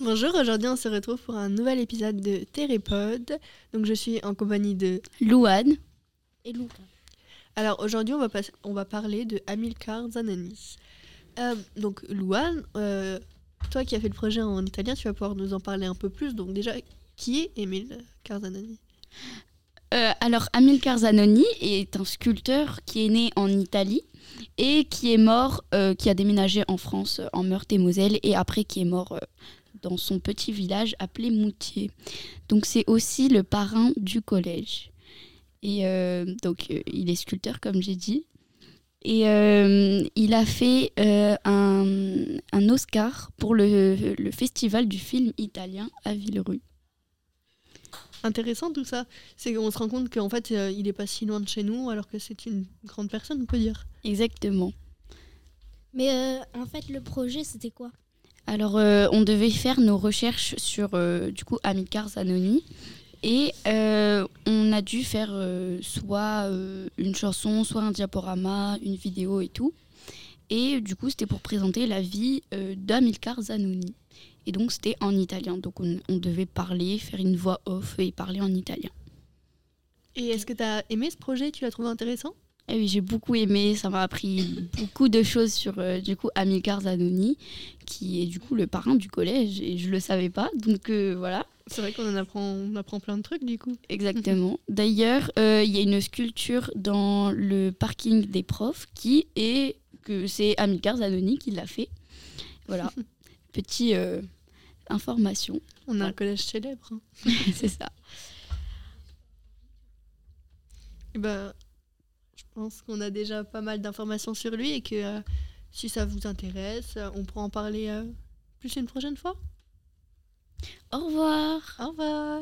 Bonjour, aujourd'hui on se retrouve pour un nouvel épisode de Térépode. Donc je suis en compagnie de Louane. Et Luca. Alors aujourd'hui on va, pas- on va parler de Amilcar Zanoni. Euh, donc Louane, euh, toi qui as fait le projet en italien, tu vas pouvoir nous en parler un peu plus. Donc déjà, qui est Emile Carzanoni Euh, alors, Amilcar Zanoni est un sculpteur qui est né en Italie et qui est mort, euh, qui a déménagé en France, euh, en Meurthe-et-Moselle, et après qui est mort euh, dans son petit village appelé Moutier. Donc, c'est aussi le parrain du collège. Et euh, donc, euh, il est sculpteur, comme j'ai dit. Et euh, il a fait euh, un, un Oscar pour le, le festival du film italien à Villerue. Intéressant tout ça. C'est qu'on se rend compte qu'en fait euh, il est pas si loin de chez nous alors que c'est une grande personne, on peut dire. Exactement. Mais euh, en fait, le projet, c'était quoi? Alors, euh, on devait faire nos recherches sur, euh, du coup, Amilcar Zanoni. Et euh, on a dû faire soit une chanson, soit un diaporama, une vidéo et tout. Et du coup, c'était pour présenter la vie d'Amilcar Zanoni. Et donc, c'était en italien. Donc, on, on devait parler, faire une voix off et parler en italien. Et est-ce que tu as aimé ce projet? Tu l'as trouvé intéressant? Et oui, j'ai beaucoup aimé. Ça m'a appris beaucoup de choses sur euh, du coup Amilcar Zanoni, qui est du coup le parrain du collège et je le savais pas. Donc euh, voilà, C'est vrai qu'on en apprend, on apprend plein de trucs du coup. exactement. D'ailleurs, euh, il y a une sculpture dans le parking des profs qui est que c'est Amilcar Zanoni qui l'a fait. Voilà, petit euh, information, On a un collège célèbre. hein. c'est ça. Eh ben, je pense qu'on a déjà pas mal d'informations sur lui et que euh, si ça vous intéresse, euh, on pourra en parler euh, plus une prochaine fois. Au revoir. Au revoir.